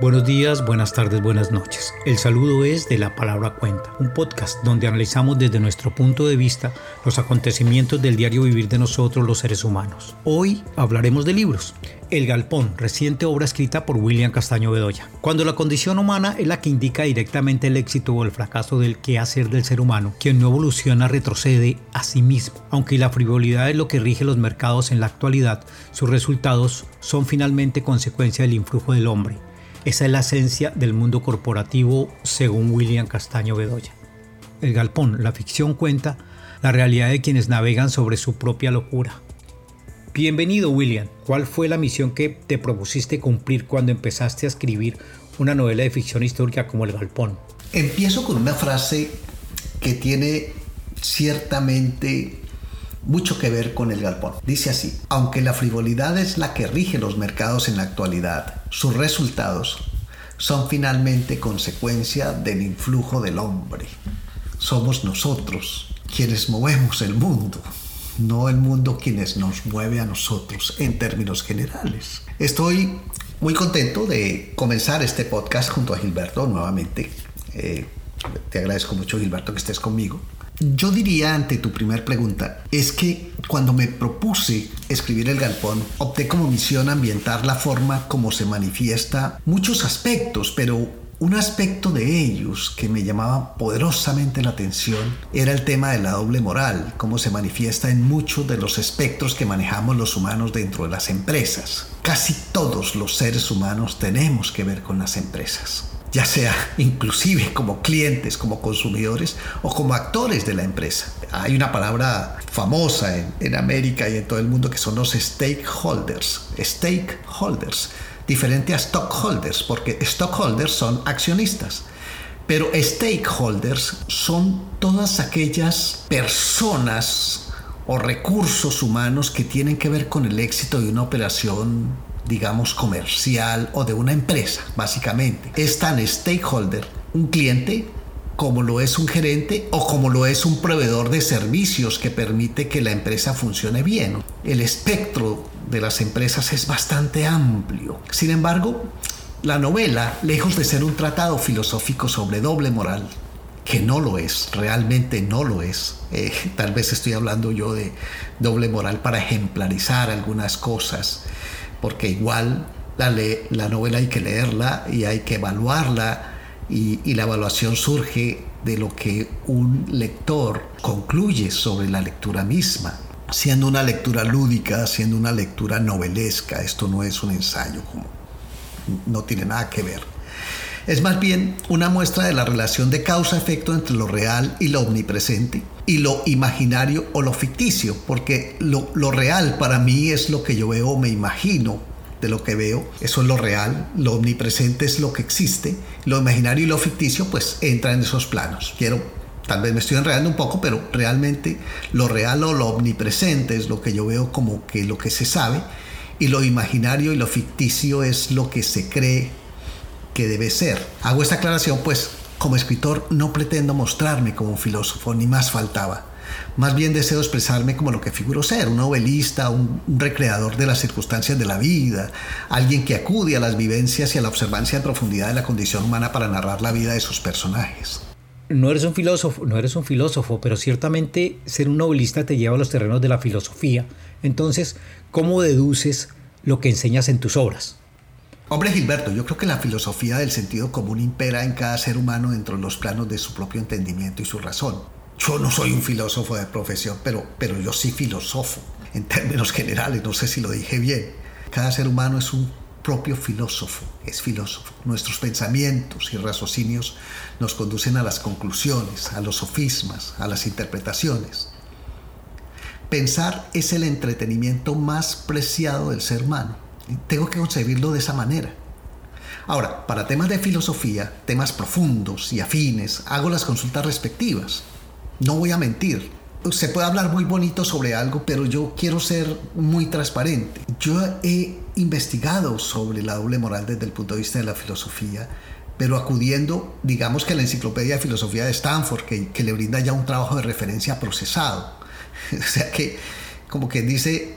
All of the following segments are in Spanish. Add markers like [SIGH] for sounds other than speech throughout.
Buenos días, buenas tardes, buenas noches. El saludo es de La Palabra Cuenta, un podcast donde analizamos desde nuestro punto de vista los acontecimientos del diario vivir de nosotros los seres humanos. Hoy hablaremos de libros. El Galpón, reciente obra escrita por William Castaño Bedoya. Cuando la condición humana es la que indica directamente el éxito o el fracaso del quehacer del ser humano, quien no evoluciona retrocede a sí mismo. Aunque la frivolidad es lo que rige los mercados en la actualidad, sus resultados son finalmente consecuencia del influjo del hombre esa es la esencia del mundo corporativo según William Castaño Bedoya. El galpón, la ficción cuenta la realidad de quienes navegan sobre su propia locura. Bienvenido William, ¿cuál fue la misión que te propusiste cumplir cuando empezaste a escribir una novela de ficción histórica como El Galpón? Empiezo con una frase que tiene ciertamente mucho que ver con el galpón. Dice así, aunque la frivolidad es la que rige los mercados en la actualidad, sus resultados son finalmente consecuencia del influjo del hombre. Somos nosotros quienes movemos el mundo, no el mundo quienes nos mueve a nosotros en términos generales. Estoy muy contento de comenzar este podcast junto a Gilberto nuevamente. Eh, te agradezco mucho Gilberto que estés conmigo. Yo diría ante tu primera pregunta, es que cuando me propuse escribir El Galpón, opté como misión ambientar la forma como se manifiesta muchos aspectos, pero un aspecto de ellos que me llamaba poderosamente la atención era el tema de la doble moral, cómo se manifiesta en muchos de los espectros que manejamos los humanos dentro de las empresas. Casi todos los seres humanos tenemos que ver con las empresas ya sea inclusive como clientes, como consumidores o como actores de la empresa. Hay una palabra famosa en, América y en todo el mundo que son los stakeholders. Stakeholders, diferente a stockholders, porque stockholders son accionistas. Pero stakeholders son todas aquellas personas o recursos humanos que tienen que ver con el éxito de una operación digamos, comercial o de una empresa, básicamente. Es tan stakeholder un cliente como lo es un gerente o como lo es un proveedor de servicios que permite que la empresa funcione bien. El espectro de las empresas es bastante amplio. Sin embargo, la novela, lejos de ser un tratado filosófico sobre doble moral, que no lo es, realmente no lo es. Eh, tal vez estoy hablando yo de doble moral para ejemplarizar algunas cosas porque igual la, la novela hay que leerla y hay que evaluarla y, y la evaluación surge de lo que un lector concluye sobre la lectura misma siendo una lectura lúdica, siendo una lectura novelesca. Esto no es un ensayo, no tiene nada que ver. Es más bien una muestra de la relación de causa-efecto entre lo real y lo omnipresente, y lo imaginario o lo ficticio, porque lo, lo real para mí es lo que yo veo me imagino de lo que veo, eso es lo real, lo omnipresente es lo que existe, lo imaginario y lo ficticio pues entra en esos planos. Quiero, tal vez me estoy enredando un poco, pero realmente lo real o lo omnipresente es lo que yo veo como que lo que se sabe y lo imaginario y lo ficticio es lo que se cree que debe ser. Hago esta aclaración pues como escritor no pretendo mostrarme como un filósofo, ni más faltaba. Más bien deseo expresarme como lo que figuro ser, un novelista, un, recreador de las circunstancias de la vida, alguien que acude a las vivencias y a la observancia en profundidad de la condición humana para narrar la vida de sus personajes. No eres un filósofo, no eres un filósofo, pero ciertamente ser un novelista te lleva a los terrenos de la filosofía. Entonces, ¿cómo deduces lo que enseñas en tus obras? Hombre Gilberto, yo creo que la filosofía del sentido común impera en cada ser humano dentro de los planos de su propio entendimiento y su razón. Yo no soy un filósofo de profesión, pero, pero yo sí filosofo, en términos generales, no sé si lo dije bien. Cada ser humano es un propio filósofo, es filósofo. Nuestros pensamientos y raciocinios nos conducen a las conclusiones, a los sofismas, a las interpretaciones. Pensar es el entretenimiento más preciado del ser humano tengo que concebirlo de esa manera. Ahora, para temas de filosofía, temas profundos y afines, hago las consultas respectivas. No voy a mentir. Se puede hablar muy bonito sobre algo, pero yo quiero ser muy transparente. Yo he investigado sobre la doble moral desde el punto de vista de la filosofía, pero acudiendo, digamos que a la Enciclopedia de Filosofía de Stanford, que, que le brinda ya un trabajo de referencia procesado. [LAUGHS] o sea que, como que dice,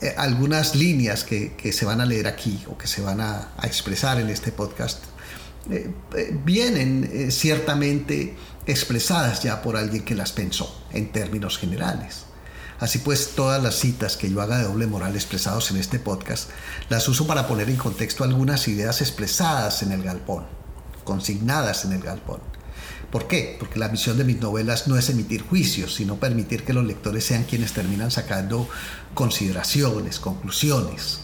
eh, algunas líneas que, se van a leer aquí o que se van a, expresar en este podcast eh, vienen ciertamente expresadas ya por alguien que las pensó en términos generales. Así pues, todas las citas que yo haga de doble moral expresados en este podcast, las uso para poner en contexto algunas ideas expresadas en el galpón, consignadas en el galpón. ¿Por qué? Porque la misión de mis novelas no es emitir juicios, sino permitir que los lectores sean quienes terminan sacando consideraciones, conclusiones.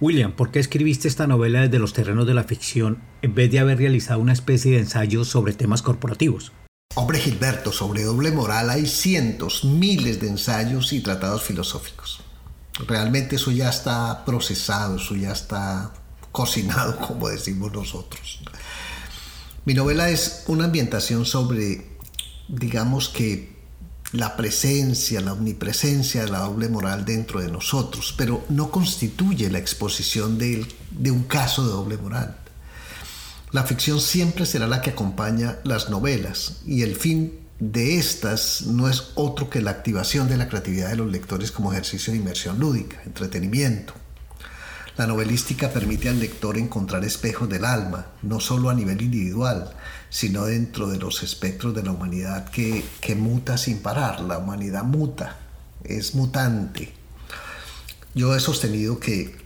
William, ¿por qué escribiste esta novela desde los terrenos de la ficción en vez de haber realizado una especie de ensayo sobre temas corporativos? Hombre Gilberto, sobre doble moral hay cientos, miles de ensayos y tratados filosóficos. Realmente eso ya está procesado, eso ya está cocinado, [LAUGHS] como decimos nosotros. Mi novela es una ambientación sobre, digamos que, la presencia, la omnipresencia de la doble moral dentro de nosotros, pero no constituye la exposición de, de un caso de doble moral. La ficción siempre será la que acompaña las novelas y el fin de estas no es otro que la activación de la creatividad de los lectores como ejercicio de inmersión lúdica, entretenimiento. La novelística permite al lector encontrar espejos del alma, no solo a nivel individual, sino dentro de los espectros de la humanidad que, muta sin parar. La humanidad muta, es mutante. Yo he sostenido que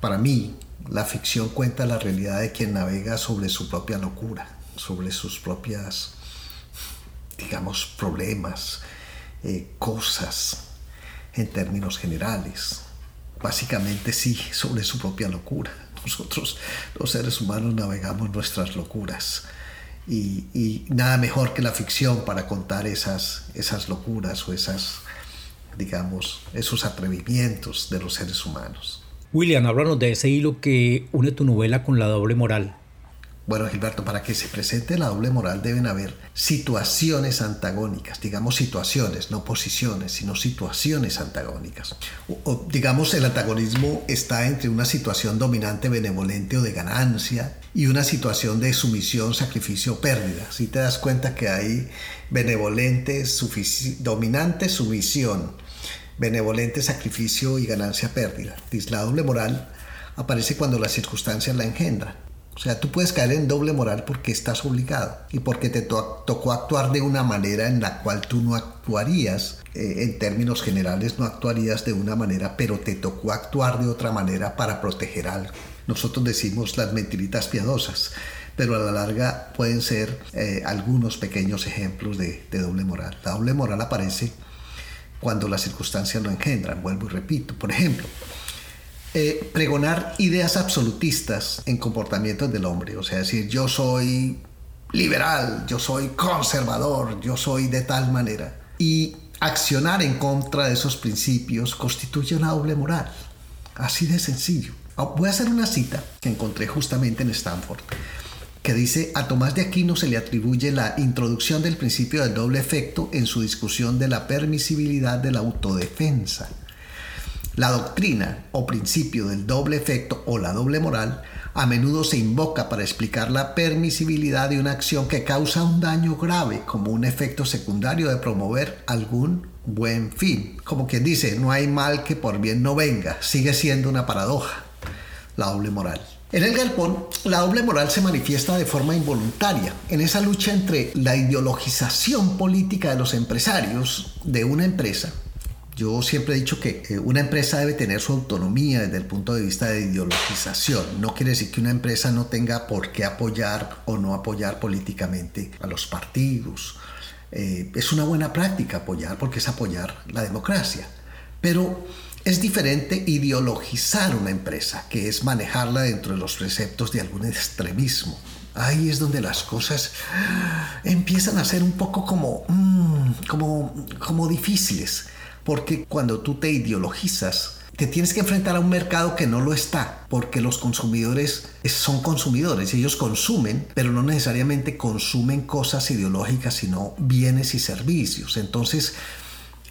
para mí la ficción cuenta la realidad de quien navega sobre su propia locura, sobre sus propias, digamos, problemas, eh, cosas en términos generales. Básicamente sí, sobre su propia locura. Nosotros los seres humanos navegamos nuestras locuras. Y, nada mejor que la ficción para contar esas, esas locuras o esas, digamos, esos atrevimientos de los seres humanos. William, háblanos de ese hilo que une tu novela con la doble moral. Bueno, Gilberto, para que se presente la doble moral deben haber situaciones antagónicas, digamos situaciones, no posiciones, sino situaciones antagónicas. O, digamos, el antagonismo está entre una situación dominante, benevolente o de ganancia y una situación de sumisión, sacrificio, pérdida. Si te das cuenta que hay benevolente, dominante, sumisión benevolente sacrificio y ganancia pérdida. La doble moral aparece cuando las circunstancias la engendran. O sea, tú puedes caer en doble moral porque estás obligado y porque te tocó actuar de una manera en la cual tú no actuarías. Eh, en términos generales no actuarías de una manera, pero te tocó actuar de otra manera para proteger algo. Nosotros decimos las mentiritas piadosas, pero a la larga pueden ser eh, algunos pequeños ejemplos de, de doble moral. La doble moral aparece cuando las circunstancias lo engendran, vuelvo y repito. Por ejemplo, eh, pregonar ideas absolutistas en comportamientos del hombre, o sea, decir yo soy liberal, yo soy conservador, yo soy de tal manera. Y accionar en contra de esos principios constituye una doble moral. Así de sencillo. Ah, voy a hacer una cita que encontré justamente en Stanford que dice a Tomás de Aquino se le atribuye la introducción del principio del doble efecto en su discusión de la permisibilidad de la autodefensa. La doctrina o principio del doble efecto o la doble moral a menudo se invoca para explicar la permisibilidad de una acción que causa un daño grave como un efecto secundario de promover algún buen fin. Como quien dice, no hay mal que por bien no venga, sigue siendo una paradoja, la doble moral. En el galpón, la doble moral se manifiesta de forma involuntaria, en esa lucha entre la ideologización política de los empresarios de una empresa. Yo siempre he dicho que eh, una empresa debe tener su autonomía desde el punto de vista de ideologización. No quiere decir que una empresa no tenga por qué apoyar o no apoyar políticamente a los partidos. Eh, es una buena práctica apoyar porque es apoyar la democracia. Pero es diferente ideologizar una empresa, que es manejarla dentro de los preceptos de algún extremismo. Ahí es donde las cosas empiezan a ser un poco como, mm, como, como difíciles, porque cuando tú te ideologizas, te tienes que enfrentar a un mercado que no lo está, porque los consumidores son consumidores, ellos consumen, pero no necesariamente consumen cosas ideológicas, sino bienes y servicios. Entonces,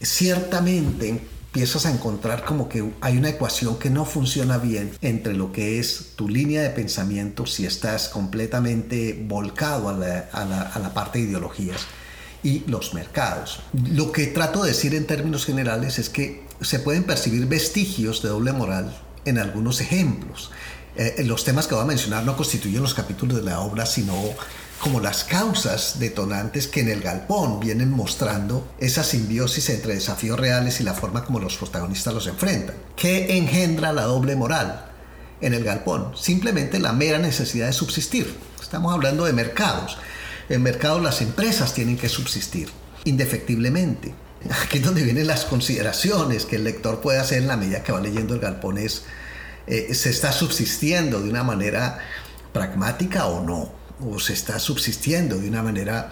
ciertamente empiezas a encontrar como que hay una ecuación que no funciona bien entre lo que es tu línea de pensamiento si estás completamente volcado a la, a la, parte de ideologías y los mercados. Lo que trato de decir en términos generales es que se pueden percibir vestigios de doble moral en algunos ejemplos. Eh, los temas que voy a mencionar no constituyen los capítulos de la obra, sino como las causas detonantes que en el galpón vienen mostrando esa simbiosis entre desafíos reales y la forma como los protagonistas los enfrentan. ¿Qué engendra la doble moral en el galpón? Simplemente la mera necesidad de subsistir. Estamos hablando de mercados. En mercados las empresas tienen que subsistir indefectiblemente. Aquí es donde vienen las consideraciones que el lector puede hacer en la medida que va leyendo el galpón eh, ¿se está subsistiendo de una manera pragmática o no? o se está subsistiendo de una manera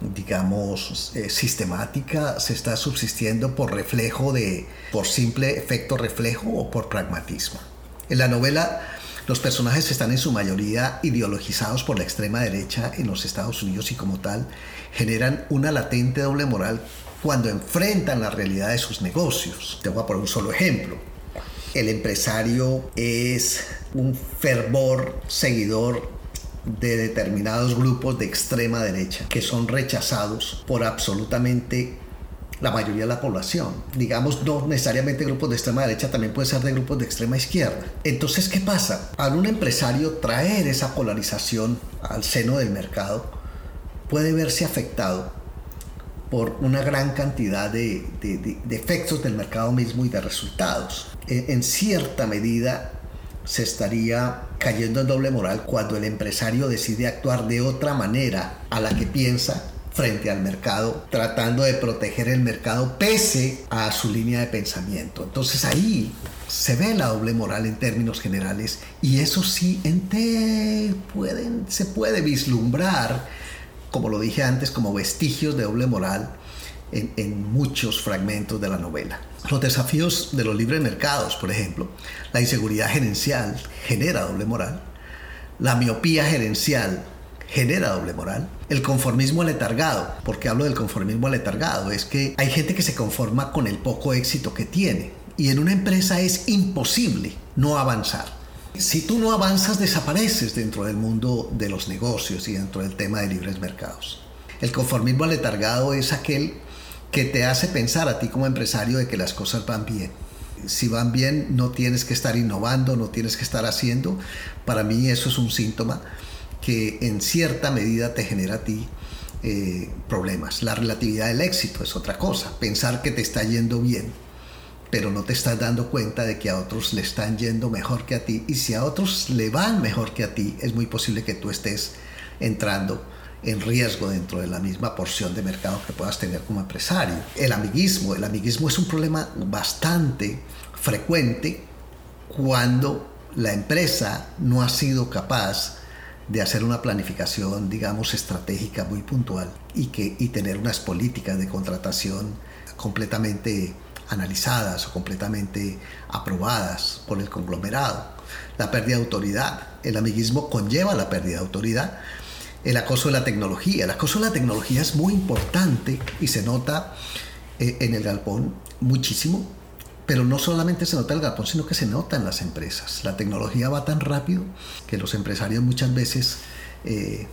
digamos, eh, sistemática, se está subsistiendo por reflejo de, por simple efecto reflejo o por pragmatismo. En la novela, los personajes están en su mayoría ideologizados por la extrema derecha en los Estados Unidos y como tal generan una latente doble moral cuando enfrentan la realidad de sus negocios. Te voy a poner un solo ejemplo. El empresario es un fervor seguidor de determinados grupos de extrema derecha que son rechazados por absolutamente la mayoría de la población. Digamos, no necesariamente grupos de extrema derecha, también puede ser de grupos de extrema izquierda. Entonces, ¿qué pasa? Al un empresario traer esa polarización al seno del mercado, puede verse afectado por una gran cantidad de, efectos del mercado mismo y de resultados. en cierta medida, se estaría cayendo en doble moral cuando el empresario decide actuar de otra manera a la que piensa frente al mercado, tratando de proteger el mercado pese a su línea de pensamiento. Entonces ahí se ve la doble moral en términos generales y eso sí en pueden, se puede vislumbrar, como lo dije antes, como vestigios de doble moral en, muchos fragmentos de la novela. Los desafíos de los libres mercados, por ejemplo, la inseguridad gerencial genera doble moral, la miopía gerencial genera doble moral, el conformismo letargado, porque hablo del conformismo letargado, es que hay gente que se conforma con el poco éxito que tiene y en una empresa es imposible no avanzar. Si tú no avanzas, desapareces dentro del mundo de los negocios y dentro del tema de libres mercados. El conformismo letargado es aquel que te hace pensar a ti como empresario de que las cosas van bien. Si van bien, no tienes que estar innovando, no tienes que estar haciendo. Para mí eso es un síntoma que en cierta medida te genera a ti eh, problemas. La relatividad del éxito es otra cosa. Pensar que te está yendo bien, pero no te estás dando cuenta de que a otros le están yendo mejor que a ti. Y si a otros le van mejor que a ti, es muy posible que tú estés entrando en riesgo dentro de la misma porción de mercado que puedas tener como empresario. El amiguismo, el amiguismo es un problema bastante frecuente cuando la empresa no ha sido capaz de hacer una planificación, digamos, estratégica muy puntual y, que, y tener unas políticas de contratación completamente analizadas o completamente aprobadas por el conglomerado. La pérdida de autoridad. El amiguismo conlleva la pérdida de autoridad el acoso de la tecnología. El acoso de la tecnología es muy importante y se nota eh, en el galpón muchísimo, pero no solamente se nota el galpón, sino que se nota en las empresas. La tecnología va tan rápido que los empresarios muchas veces eh,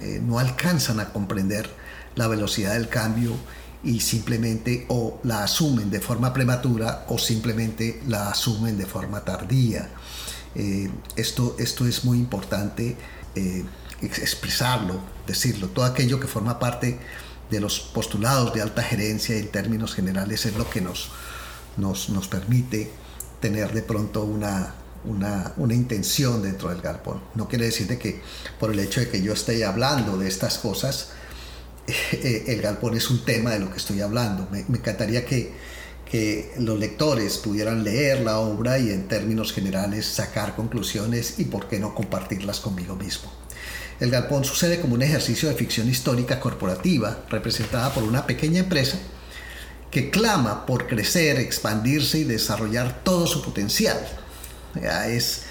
eh, no alcanzan a comprender la velocidad del cambio y simplemente o la asumen de forma prematura o simplemente la asumen de forma tardía. esto, esto es muy importante expresarlo, decirlo. Todo aquello que forma parte de los postulados de alta gerencia en términos generales es lo que nos, nos, nos permite tener de pronto una, una, una, intención dentro del galpón. No quiere decir de que por el hecho de que yo esté hablando de estas cosas, [LAUGHS] eh, el galpón es un tema de lo que estoy hablando. Me, me encantaría que, que los lectores pudieran leer la obra y en términos generales sacar conclusiones y por qué no compartirlas conmigo mismo. El galpón sucede como un ejercicio de ficción histórica corporativa representada por una pequeña empresa que clama por crecer, expandirse y desarrollar todo su potencial. Es,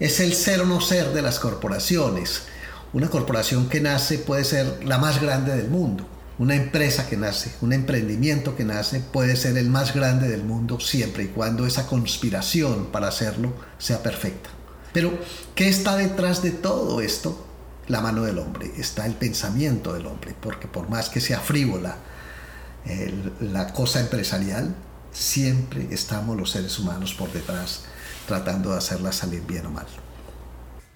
es el ser o no ser de las corporaciones. Una corporación que nace puede ser la más grande del mundo. Una empresa que nace, un emprendimiento que nace puede ser el más grande del mundo siempre y cuando esa conspiración para hacerlo sea perfecta. Pero, ¿qué está detrás de todo esto? la mano del hombre, está el pensamiento del hombre, porque por más que sea frívola la cosa empresarial, siempre estamos los seres humanos por detrás tratando de hacerla salir bien o mal.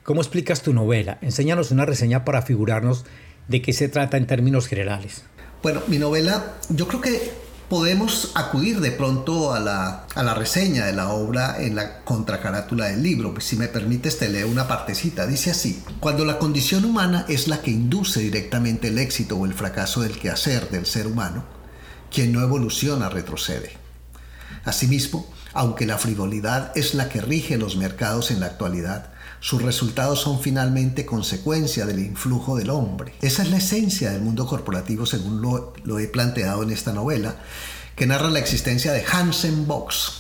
¿Cómo explicas tu novela? Enséñanos una reseña para figurarnos de qué se trata en términos generales. Bueno, mi novela, yo creo que podemos acudir de pronto a la, a la reseña de la obra en la contracarátula del libro. Si me permites, te leo una partecita. Dice así, cuando la condición humana es la que induce directamente el éxito o el fracaso del quehacer del ser humano, quien no evoluciona retrocede. Asimismo, aunque la frivolidad es la que rige los mercados en la actualidad, sus resultados son finalmente consecuencia del influjo del hombre. Esa es la esencia del mundo corporativo según lo, he planteado en esta novela, que narra la existencia de Hansen Box.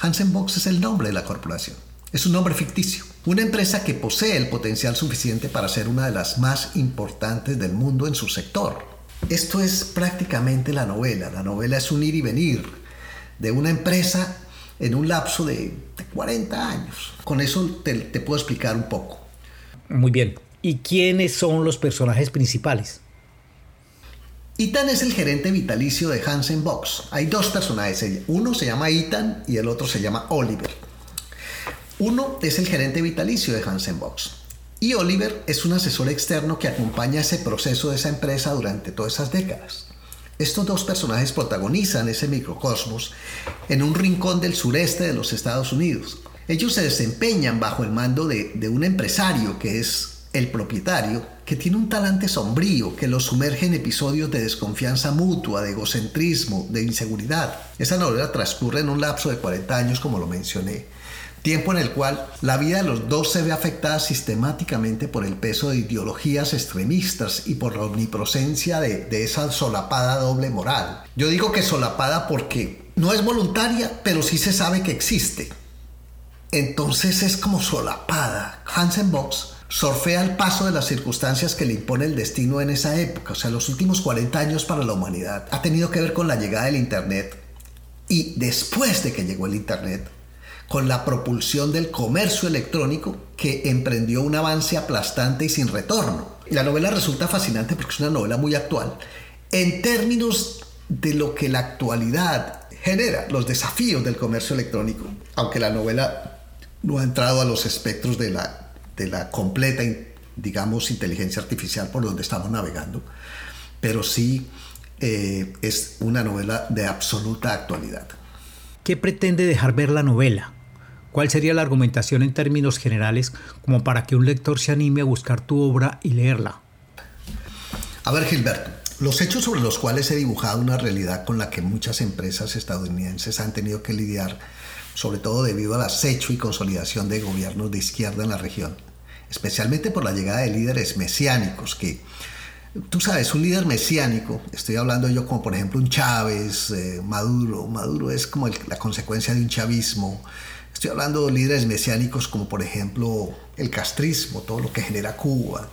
Hansen Box es el nombre de la corporación. Es un nombre ficticio. Una empresa que posee el potencial suficiente para ser una de las más importantes del mundo en su sector. Esto es prácticamente la novela. La novela es un ir y venir de una empresa en un lapso de, 40 años. Con eso te, te puedo explicar un poco. Muy bien. ¿Y quiénes son los personajes principales? Ethan es el gerente vitalicio de Hansen Box. Hay dos personajes. Uno se llama Ethan y el otro se llama Oliver. Uno es el gerente vitalicio de Hansen Box. Y Oliver es un asesor externo que acompaña ese proceso de esa empresa durante todas esas décadas. Estos dos personajes protagonizan ese microcosmos en un rincón del sureste de los Estados Unidos. Ellos se desempeñan bajo el mando de, un empresario que es el propietario, que tiene un talante sombrío que los sumerge en episodios de desconfianza mutua, de egocentrismo, de inseguridad. Esa novela transcurre en un lapso de 40 años, como lo mencioné, tiempo en el cual la vida de los dos se ve afectada sistemáticamente por el peso de ideologías extremistas y por la omnipresencia de, esa solapada doble moral. Yo digo que solapada porque no es voluntaria, pero sí se sabe que existe. Entonces es como solapada. Hansen Box sorfea el paso de las circunstancias que le impone el destino en esa época, o sea, los últimos 40 años para la humanidad. Ha tenido que ver con la llegada del Internet y después de que llegó el Internet, con la propulsión del comercio electrónico que emprendió un avance aplastante y sin retorno. La novela resulta fascinante porque es una novela muy actual en términos de lo que la actualidad genera, los desafíos del comercio electrónico, aunque la novela no ha entrado a los espectros de la, de la completa, digamos, inteligencia artificial por donde estamos navegando, pero sí eh, es una novela de absoluta actualidad. ¿Qué pretende dejar ver la novela? ¿Cuál sería la argumentación en términos generales como para que un lector se anime a buscar tu obra y leerla? A ver, Gilberto, los hechos sobre los cuales he dibujado una realidad con la que muchas empresas estadounidenses han tenido que lidiar, sobre todo debido al acecho y consolidación de gobiernos de izquierda en la región, especialmente por la llegada de líderes mesiánicos que, tú sabes, un líder mesiánico, estoy hablando yo como por ejemplo un Chávez, eh, Maduro, Maduro es como la consecuencia de un chavismo, Estoy hablando de líderes mesiánicos como por ejemplo el castrismo, todo lo que genera Cuba,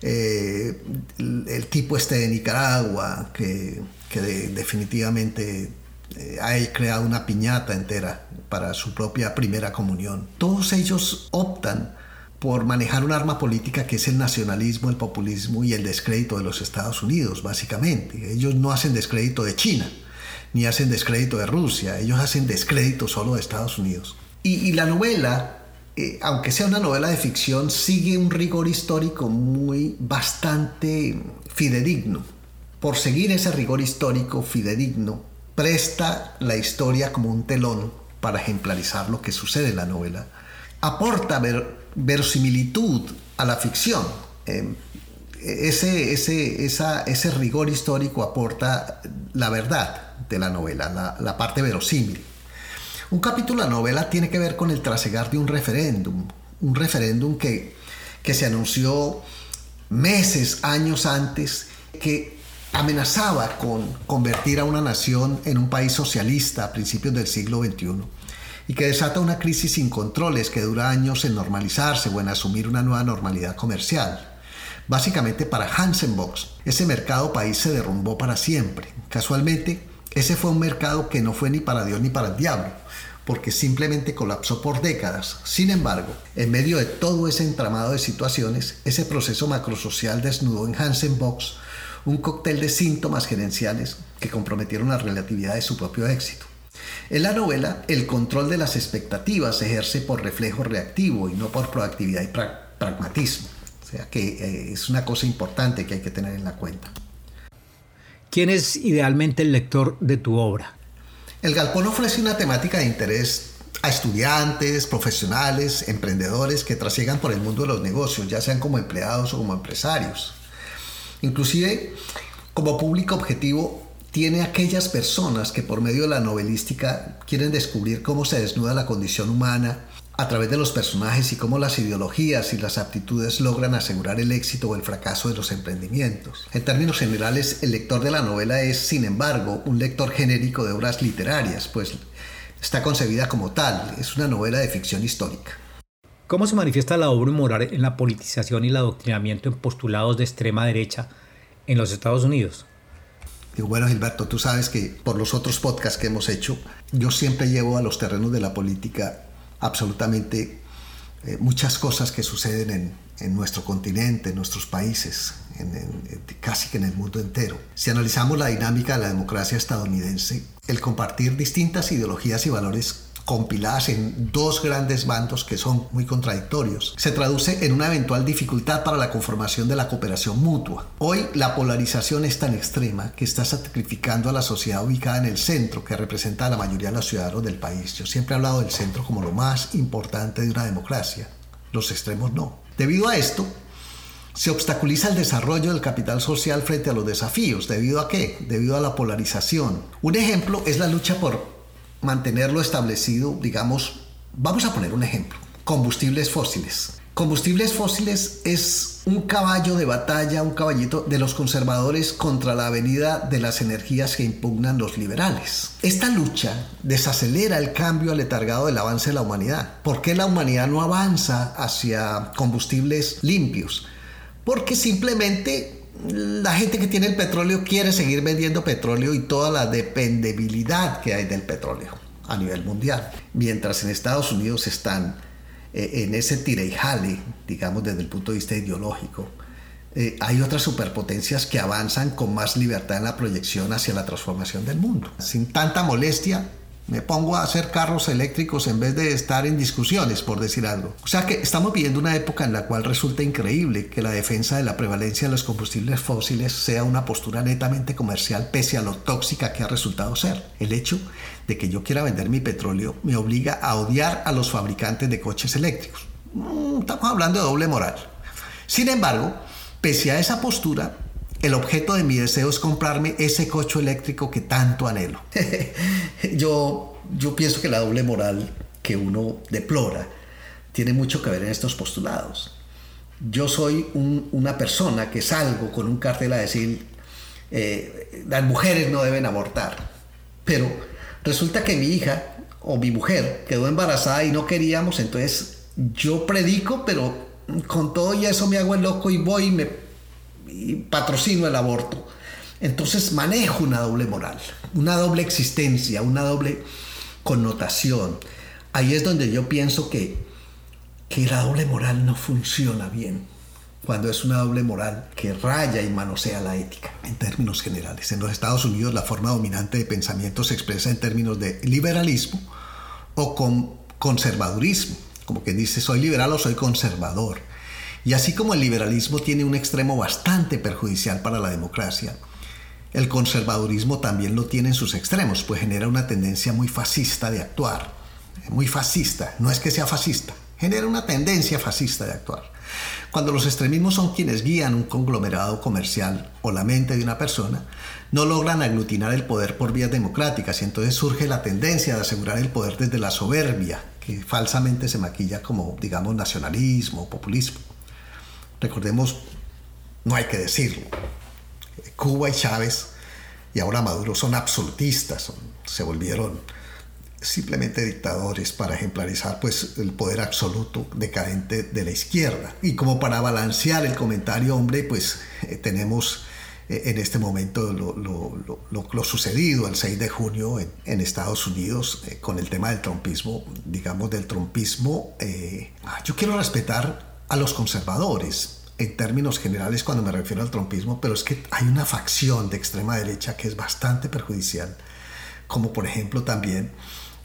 eh, el, tipo este de Nicaragua, que, definitivamente eh, ha creado una piñata entera para su propia primera comunión. Todos ellos optan por manejar un arma política que es el nacionalismo, el populismo y el descrédito de los Estados Unidos, básicamente. Ellos no hacen descrédito de China, ni hacen descrédito de Rusia, ellos hacen descrédito solo de Estados Unidos. Y, la novela, eh, aunque sea una novela de ficción, sigue un rigor histórico muy bastante fidedigno. Por seguir ese rigor histórico fidedigno, presta la historia como un telón para ejemplarizar lo que sucede en la novela. Aporta verosimilitud a la ficción. Em, ese, ese, ese rigor histórico aporta la verdad de la novela, la, la parte verosímil. Un capítulo de la novela tiene que ver con el trasegar de un referéndum, un referéndum que, que se anunció meses, años antes, que amenazaba con convertir a una nación en un país socialista a principios del siglo XXI y que desata una crisis sin controles que dura años en normalizarse o en asumir una nueva normalidad comercial. Básicamente para Hansen Box, ese mercado país se derrumbó para siempre. Casualmente, ese fue un mercado que no fue ni para Dios ni para el diablo porque simplemente colapsó por décadas. Sin embargo, en medio de todo ese entramado de situaciones, ese proceso macrosocial desnudó en Hansen Box un cóctel de síntomas gerenciales que comprometieron la relatividad de su propio éxito. En la novela, el control de las expectativas se ejerce por reflejo reactivo y no por proactividad y pragmatismo. O sea que eh, es una cosa importante que hay que tener en la cuenta. ¿Quién es idealmente el lector de tu obra? El galpón ofrece una temática de interés a estudiantes, profesionales, emprendedores que trasiegan por el mundo de los negocios, ya sean como empleados o como empresarios. Inclusive, como público objetivo, tiene aquellas personas que por medio de la novelística quieren descubrir cómo se desnuda la condición humana a través de los personajes y cómo las ideologías y las aptitudes logran asegurar el éxito o el fracaso de los emprendimientos. En términos generales, el lector de la novela es, sin embargo, un lector genérico de obras literarias, pues está concebida como tal, es una novela de ficción histórica. ¿Cómo se manifiesta la obra moral en la politización y el adoctrinamiento en postulados de extrema derecha en los Estados Unidos? Digo, bueno, Gilberto, tú sabes que por los otros podcasts que hemos hecho, yo siempre llevo a los terrenos de la política absolutamente eh, muchas cosas que suceden en, nuestro continente, en nuestros países, casi que en el mundo entero. Si analizamos la dinámica de la democracia estadounidense, el compartir distintas ideologías y valores compiladas en dos grandes bandos que son muy contradictorios, se traduce en una eventual dificultad para la conformación de la cooperación mutua. Hoy la polarización es tan extrema que está sacrificando a la sociedad ubicada en el centro, que representa a la mayoría de los ciudadanos del país. Yo siempre he hablado del centro como lo más importante de una democracia, los extremos no. Debido a esto, se obstaculiza el desarrollo del capital social frente a los desafíos. ¿Debido a qué? Debido a la polarización. Un ejemplo es la lucha por mantenerlo establecido, digamos, vamos a poner un ejemplo, combustibles fósiles. Combustibles fósiles es un caballo de batalla, un caballito de los conservadores contra la avenida de las energías que impugnan los liberales. Esta lucha desacelera el cambio aletargado del avance de la humanidad. ¿Por qué la humanidad no avanza hacia combustibles limpios? Porque simplemente la gente que tiene el petróleo quiere seguir vendiendo petróleo y toda la dependibilidad que hay del petróleo a nivel mundial. Mientras en Estados Unidos están eh, en ese tire y jale, digamos desde el punto de vista ideológico, eh, hay otras superpotencias que avanzan con más libertad en la proyección hacia la transformación del mundo. Sin tanta molestia, me pongo a hacer carros eléctricos en vez de estar en discusiones, por decir algo. O sea que estamos viviendo una época en la cual resulta increíble que la defensa de la prevalencia de los combustibles fósiles sea una postura netamente comercial pese a lo tóxica que ha resultado ser. El hecho de que yo quiera vender mi petróleo me obliga a odiar a los fabricantes de coches eléctricos. Mm, estamos hablando de doble moral. Sin embargo, pese a esa postura, el objeto de mi deseo es comprarme ese coche eléctrico que tanto anhelo. [LAUGHS] yo, yo pienso que la doble moral que uno deplora tiene mucho que ver en estos postulados. Yo soy una persona que salgo con un cartel a decir, eh, las mujeres no deben abortar, pero resulta que mi hija o mi mujer quedó embarazada y no queríamos, entonces yo predico, pero con todo y eso me hago el loco y voy y me y patrocino el aborto. Entonces manejo una doble moral, una doble existencia, una doble connotación. Ahí es donde yo pienso que, que la doble moral no funciona bien cuando es una doble moral que raya y manosea la ética en términos generales. En los Estados Unidos la forma dominante de pensamiento se expresa en términos de liberalismo o con conservadurismo, como que dice soy liberal o soy conservador. Y así como el liberalismo tiene un extremo bastante perjudicial para la democracia, el conservadurismo también lo tiene en sus extremos, pues genera una tendencia muy fascista de actuar. Muy fascista, no es que sea fascista, genera una tendencia fascista de actuar. Cuando los extremismos son quienes guían un conglomerado comercial o la mente de una persona, no logran aglutinar el poder por vías democráticas y entonces surge la tendencia de asegurar el poder desde la soberbia, que falsamente se maquilla como, digamos, nacionalismo o populismo. Recordemos, no hay que decirlo, Cuba y Chávez y ahora Maduro son absolutistas, se volvieron simplemente dictadores para ejemplarizar pues el poder absoluto decadente de la izquierda. Y como para balancear el comentario, hombre, pues eh, tenemos eh, en este momento lo, sucedido el 6 de junio en, Estados Unidos eh, con el tema del trompismo, digamos del trompismo, eh, yo quiero respetar a los conservadores en términos generales cuando me refiero al trompismo, pero es que hay una facción de extrema derecha que es bastante perjudicial, como por ejemplo también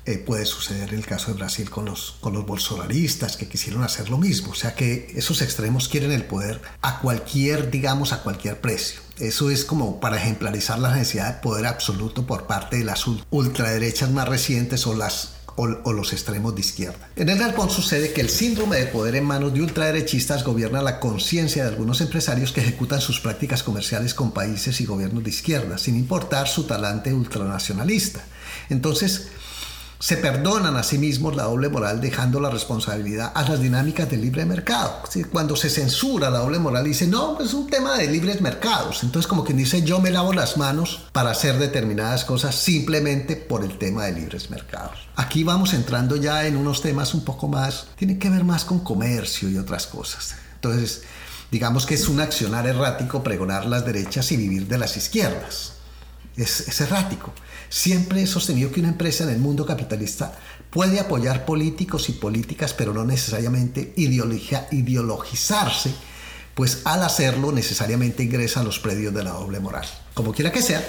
eh, puede suceder en el caso de Brasil con los, con los bolsonaristas que quisieron hacer lo mismo. O sea que esos extremos quieren el poder a cualquier, digamos, a cualquier precio. Eso es como para ejemplarizar la necesidad de poder absoluto por parte de las ultraderechas más recientes o las o, los extremos de izquierda. En el galpón sucede que el síndrome de poder en manos de ultraderechistas gobierna la conciencia de algunos empresarios que ejecutan sus prácticas comerciales con países y gobiernos de izquierda, sin importar su talante ultranacionalista. Entonces, se perdonan a sí mismos la doble moral dejando la responsabilidad a las dinámicas del libre mercado. Cuando se censura la doble moral dice, no, es un tema de libres mercados. Entonces como quien dice, yo me lavo las manos para hacer determinadas cosas simplemente por el tema de libres mercados. Aquí vamos entrando ya en unos temas un poco más, tienen que ver más con comercio y otras cosas. Entonces, digamos que es un accionar errático pregonar las derechas y vivir de las izquierdas. Es errático. Siempre he sostenido que una empresa en el mundo capitalista puede apoyar políticos y políticas, pero no necesariamente ideologizarse, pues al hacerlo necesariamente ingresa a los predios de la doble moral. Como quiera que sea,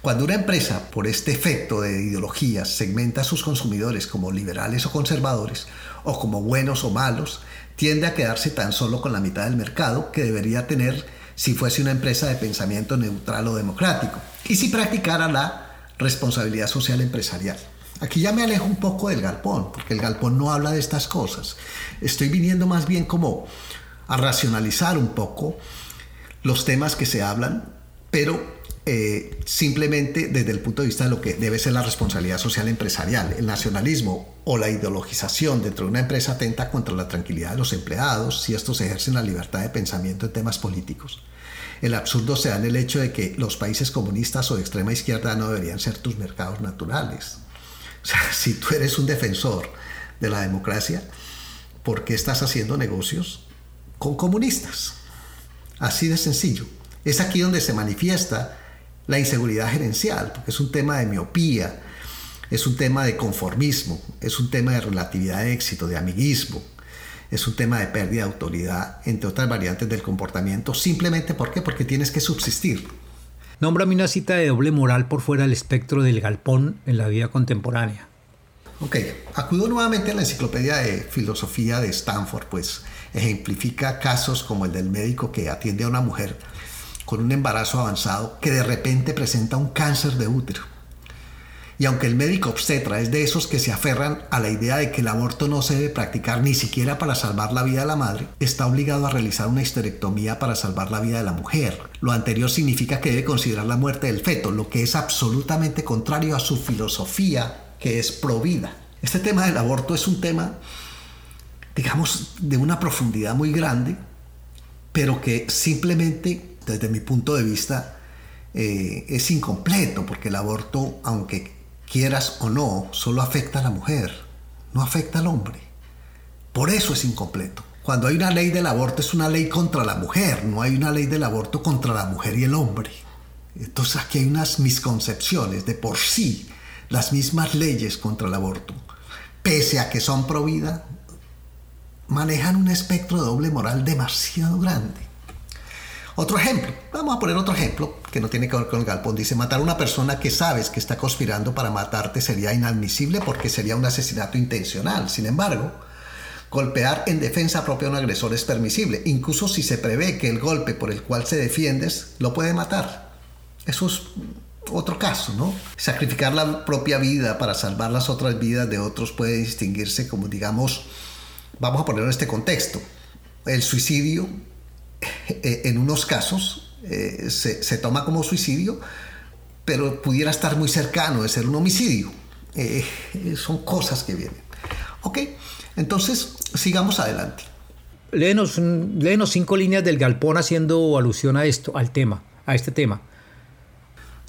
cuando una empresa, por este efecto de ideologías, segmenta a sus consumidores como liberales o conservadores, o como buenos o malos, tiende a quedarse tan solo con la mitad del mercado que debería tener si fuese una empresa de pensamiento neutral o democrático, y si practicara la responsabilidad social empresarial. Aquí ya me alejo un poco del galpón, porque el galpón no habla de estas cosas. Estoy viniendo más bien como a racionalizar un poco los temas que se hablan, pero eh, simplemente desde el punto de vista de lo que debe ser la responsabilidad social empresarial. El nacionalismo o la ideologización dentro de una empresa atenta contra la tranquilidad de los empleados si estos ejercen la libertad de pensamiento en temas políticos. El absurdo se da en el hecho de que los países comunistas o de extrema izquierda no deberían ser tus mercados naturales. O sea, [LAUGHS] si tú eres un defensor de la democracia, ¿por qué estás haciendo negocios con comunistas? Así de sencillo. Es aquí donde se manifiesta la inseguridad gerencial, porque es un tema de miopía, es un tema de conformismo, es un tema de relatividad de éxito, de amiguismo, es un tema de pérdida de autoridad, entre otras variantes del comportamiento, simplemente ¿por qué? porque tienes que subsistir. Nómbrame una cita de doble moral por fuera del espectro del galpón en la vida contemporánea. Ok, acudo nuevamente a la enciclopedia de filosofía de Stanford, pues ejemplifica casos como el del médico que atiende a una mujer con un embarazo avanzado que de repente presenta un cáncer de útero. Y aunque el médico obstetra es de esos que se aferran a la idea de que el aborto no se debe practicar ni siquiera para salvar la vida de la madre, está obligado a realizar una histerectomía para salvar la vida de la mujer. Lo anterior significa que debe considerar la muerte del feto, lo que es absolutamente contrario a su filosofía, que es provida. Este tema del aborto es un tema, digamos, de una profundidad muy grande, pero que simplemente, desde mi punto de vista, eh, es incompleto, porque el aborto, aunque quieras o no, solo afecta a la mujer, no afecta al hombre. Por eso es incompleto. Cuando hay una ley del aborto es una ley contra la mujer, no hay una ley del aborto contra la mujer y el hombre. Entonces aquí hay unas misconcepciones de por sí, las mismas leyes contra el aborto, pese a que son pro vida, manejan un espectro de doble moral demasiado grande. Otro ejemplo, vamos a poner otro ejemplo que no tiene que ver con el galpón. Dice, matar a una persona que sabes que está conspirando para matarte sería inadmisible porque sería un asesinato intencional. Sin embargo, golpear en defensa propia a un agresor es permisible, incluso si se prevé que el golpe por el cual se defiendes lo puede matar. Eso es otro caso, ¿no? Sacrificar la propia vida para salvar las otras vidas de otros puede distinguirse como, digamos, vamos a ponerlo en este contexto. El suicidio en unos casos eh, se, toma como suicidio, pero pudiera estar muy cercano de ser un homicidio. Eh, son cosas que vienen. Ok, entonces sigamos adelante. Léenos, léenos, cinco líneas del galpón haciendo alusión a esto, al tema, a este tema.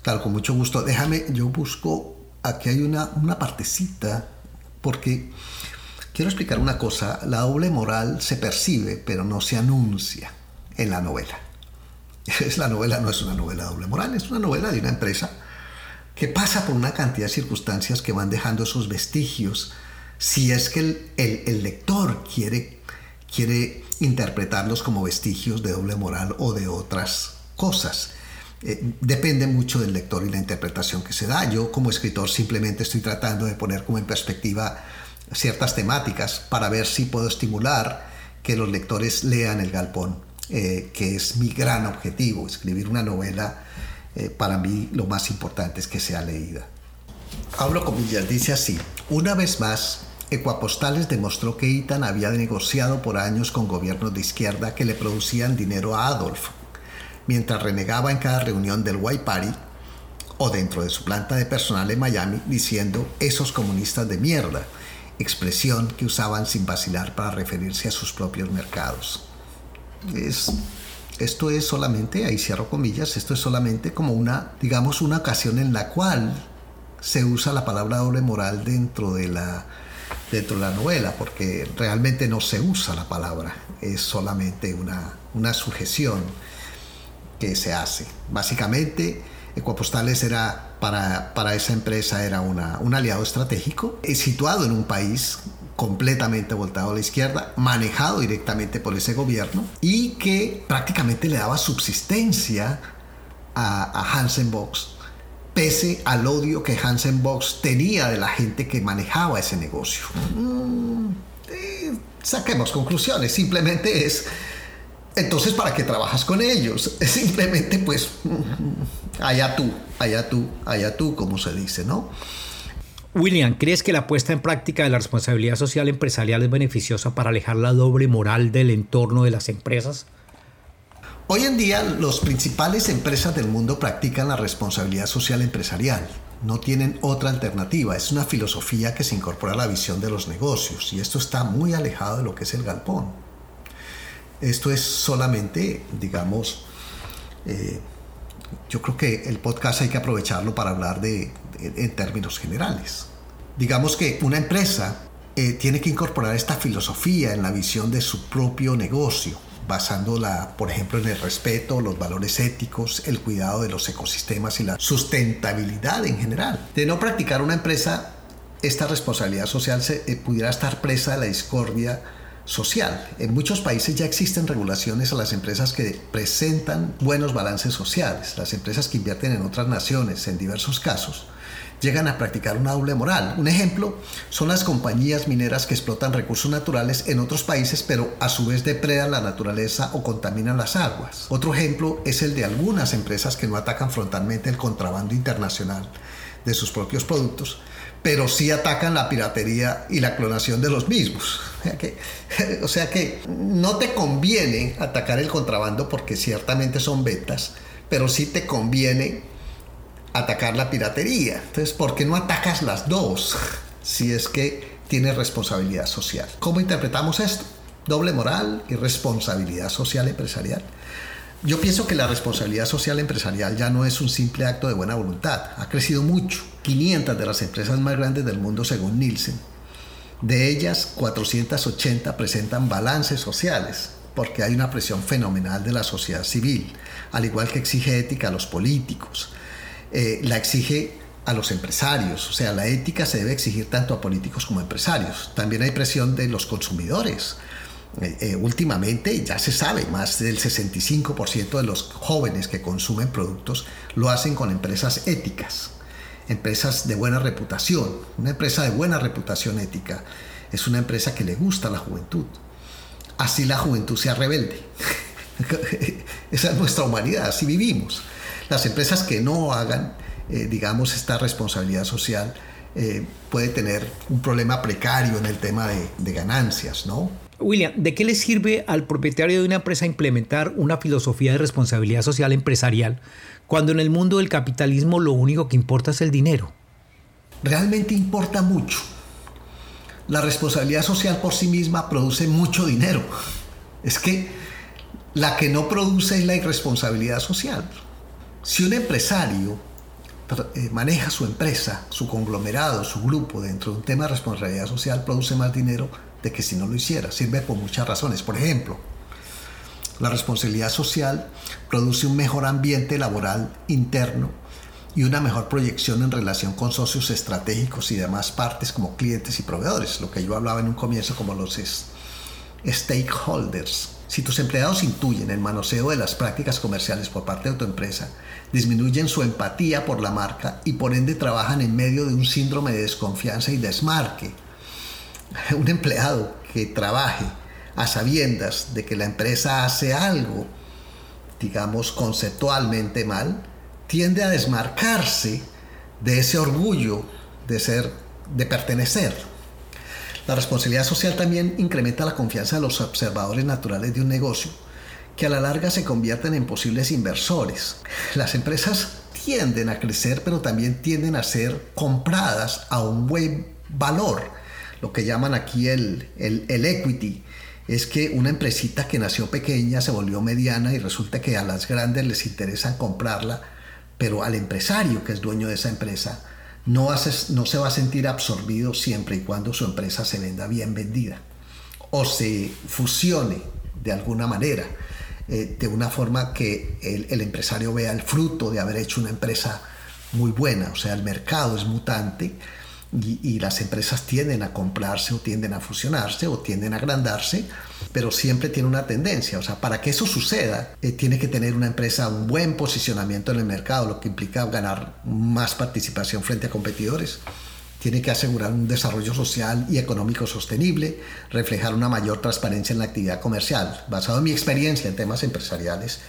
Claro, con mucho gusto. Déjame, yo busco, aquí hay una, una partecita, porque quiero explicar una cosa, la doble moral se percibe, pero no se anuncia en la novela. [LAUGHS] Es la novela no es una novela doble moral, es una novela de una empresa que pasa por una cantidad de circunstancias que van dejando esos vestigios, si es que el, lector quiere, quiere interpretarlos como vestigios de doble moral o de otras cosas. Eh, depende mucho del lector y la interpretación que se da. Yo como escritor simplemente estoy tratando de poner como en perspectiva ciertas temáticas para ver si puedo estimular que los lectores lean El Galpón, eh, que es mi gran objetivo, escribir una novela. Eh, para mí lo más importante es que sea leída. Abro comillas, dice así, una vez más, Ecuapostales demostró que Itan había negociado por años con gobiernos de izquierda que le producían dinero a Adolf, mientras renegaba en cada reunión del White Party o dentro de su planta de personal en Miami diciendo esos comunistas de mierda, expresión que usaban sin vacilar para referirse a sus propios mercados. Es, esto es solamente, ahí cierro comillas, esto es solamente como una, digamos, una ocasión en la cual se usa la palabra doble moral dentro de la dentro de la novela, porque realmente no se usa la palabra, es solamente una, una sujeción que se hace. Básicamente, Ecuapostales era para, para esa empresa era una, un aliado estratégico, eh, situado en un país completamente voltado a la izquierda, manejado directamente por ese gobierno y que prácticamente le daba subsistencia a, Hansen Box, pese al odio que Hansen Box tenía de la gente que manejaba ese negocio. Mm, eh, saquemos conclusiones, simplemente es entonces, ¿para qué trabajas con ellos? [LAUGHS] Simplemente, pues, [LAUGHS] allá tú, allá tú, allá tú, como se dice, ¿no? William, ¿crees que la puesta en práctica de la responsabilidad social empresarial es beneficiosa para alejar la doble moral del entorno de las empresas? Hoy en día, las principales empresas del mundo practican la responsabilidad social empresarial. No tienen otra alternativa. Es una filosofía que se incorpora a la visión de los negocios y esto está muy alejado de lo que es el galpón. Esto es solamente, digamos, eh, yo creo que el podcast hay que aprovecharlo para hablar de, en términos generales. Digamos que una empresa eh, tiene que incorporar esta filosofía en la visión de su propio negocio, basándola, por ejemplo, en el respeto, los valores éticos, el cuidado de los ecosistemas y la sustentabilidad en general. De no practicar una empresa, esta responsabilidad social se, eh, pudiera estar presa de la discordia social. En muchos países ya existen regulaciones a las empresas que presentan buenos balances sociales. Las empresas que invierten en otras naciones, en diversos casos, llegan a practicar una doble moral. Un ejemplo son las compañías mineras que explotan recursos naturales en otros países, pero a su vez depredan la naturaleza o contaminan las aguas. Otro ejemplo es el de algunas empresas que no atacan frontalmente el contrabando internacional de sus propios productos, pero sí atacan la piratería y la clonación de los mismos. [LAUGHS] O sea que, no te conviene atacar el contrabando porque ciertamente son betas, pero sí te conviene atacar la piratería. Entonces, ¿por qué no atacas las dos si es que tienes responsabilidad social? ¿Cómo interpretamos esto? Doble moral y responsabilidad social empresarial. Yo pienso que la responsabilidad social empresarial ya no es un simple acto de buena voluntad, ha crecido mucho. 500 de las empresas más grandes del mundo según Nielsen. De ellas, 480 presentan balances sociales, porque hay una presión fenomenal de la sociedad civil, al igual que exige ética a los políticos, eh, la exige a los empresarios, o sea, la ética se debe exigir tanto a políticos como a empresarios. También hay presión de los consumidores, eh, eh, últimamente ya se sabe, más del 65% de los jóvenes que consumen productos lo hacen con empresas éticas, empresas de buena reputación. Una empresa de buena reputación ética es una empresa que le gusta a la juventud. Así la juventud sea rebelde. [LAUGHS] Esa es nuestra humanidad, así vivimos. Las empresas que no hagan, eh, digamos, esta responsabilidad social, puede tener un problema precario en el tema de, de ganancias, ¿no? William, ¿de qué le sirve al propietario de una empresa implementar una filosofía de responsabilidad social empresarial cuando en el mundo del capitalismo lo único que importa es el dinero? Realmente importa mucho. La responsabilidad social por sí misma produce mucho dinero. Es que la que no produce es la irresponsabilidad social. Si un empresario eh, maneja su empresa, su conglomerado, su grupo dentro de un tema de responsabilidad social, produce más dinero de que si no lo hiciera. Sirve por muchas razones. Por ejemplo, La responsabilidad social produce un mejor ambiente laboral interno y una mejor proyección en relación con socios estratégicos y demás partes como clientes y proveedores, lo que yo hablaba en un comienzo como los stakeholders. Si tus empleados intuyen el manoseo de las prácticas comerciales por parte de tu empresa, disminuyen su empatía por la marca y por ende trabajan en medio de un síndrome de desconfianza y desmarque. [LAUGHS] Un empleado que trabaje a sabiendas de que la empresa hace algo, digamos, conceptualmente mal, tiende a desmarcarse de ese orgullo de ser, de pertenecer. La responsabilidad social también incrementa la confianza de los observadores naturales de un negocio, que a la larga se convierten en posibles inversores. Las empresas tienden a crecer, pero también tienden a ser compradas a un buen valor, lo que llaman aquí el, el, el equity, es que una empresita que nació pequeña se volvió mediana y resulta que a las grandes les interesa comprarla, pero al empresario que es dueño de esa empresa no, no se va a sentir absorbido siempre y cuando su empresa se venda bien vendida o se fusione de alguna manera, eh, de una forma que el empresario vea el fruto de haber hecho una empresa muy buena, o sea, el mercado es mutante y, las empresas tienden a comprarse o tienden a fusionarse o tienden a agrandarse, pero siempre tiene una tendencia. O sea, para que eso suceda, eh, tiene que tener una empresa un buen posicionamiento en el mercado, lo que implica ganar más participación frente a competidores. Tiene que asegurar un desarrollo social y económico sostenible, reflejar una mayor transparencia en la actividad comercial. Basado en mi experiencia en temas empresariales,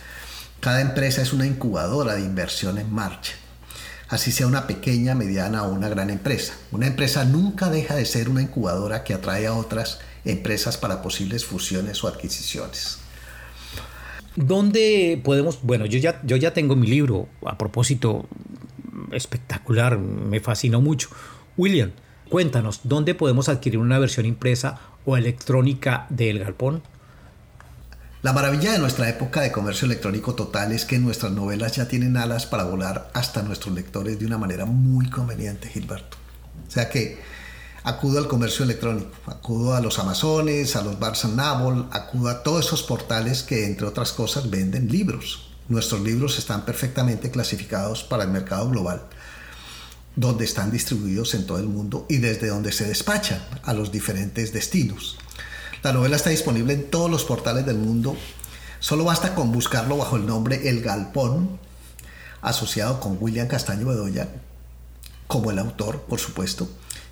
cada empresa es una incubadora de inversión en marcha así sea una pequeña, mediana o una gran empresa. Una empresa nunca deja de ser una incubadora que atrae a otras empresas para posibles fusiones o adquisiciones. ¿Dónde podemos? Bueno, yo ya, yo ya tengo mi libro, a propósito, espectacular, me fascinó mucho. William, cuéntanos, ¿dónde podemos adquirir una versión impresa o electrónica de El Galpón? La maravilla de nuestra época de comercio electrónico total es que nuestras novelas ya tienen alas para volar hasta nuestros lectores de una manera muy conveniente, Gilberto. O sea que acudo al comercio electrónico, acudo a los Amazones, a los Barnes Noble, acudo a todos esos portales que, entre otras cosas, venden libros. Nuestros libros están perfectamente clasificados para el mercado global, donde están distribuidos en todo el mundo y desde donde se despachan a los diferentes destinos. La novela está disponible en todos los portales del mundo. Solo basta con buscarlo bajo el nombre El Galpón, asociado con William Castaño Bedoya, como el autor, por supuesto.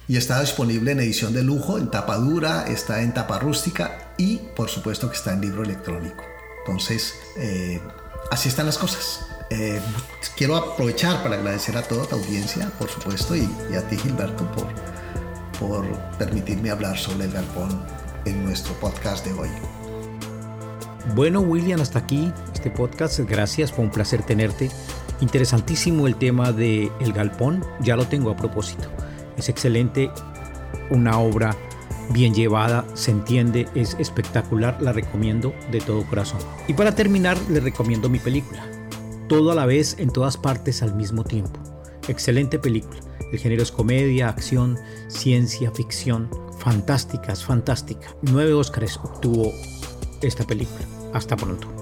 Y está disponible en edición de lujo, en tapa dura, está en tapa rústica y, por supuesto, que está en libro electrónico. Entonces, eh, así están las cosas. Eh, quiero aprovechar para agradecer a toda tu audiencia, por supuesto, y, y a ti, Gilberto, por, por permitirme hablar sobre el galpón en nuestro podcast de hoy. Bueno, William, hasta aquí este podcast. Gracias, fue un placer tenerte. Interesantísimo el tema de El Galpón, ya lo tengo a propósito. Es excelente, una obra bien llevada, se entiende, es espectacular, la recomiendo de todo corazón. Y para terminar, le recomiendo mi película. Todo a la vez, en todas partes al mismo tiempo. Excelente película. El género es comedia, acción, ciencia, ficción fantástica, es fantástica. Nueve Óscares obtuvo esta película. Hasta pronto.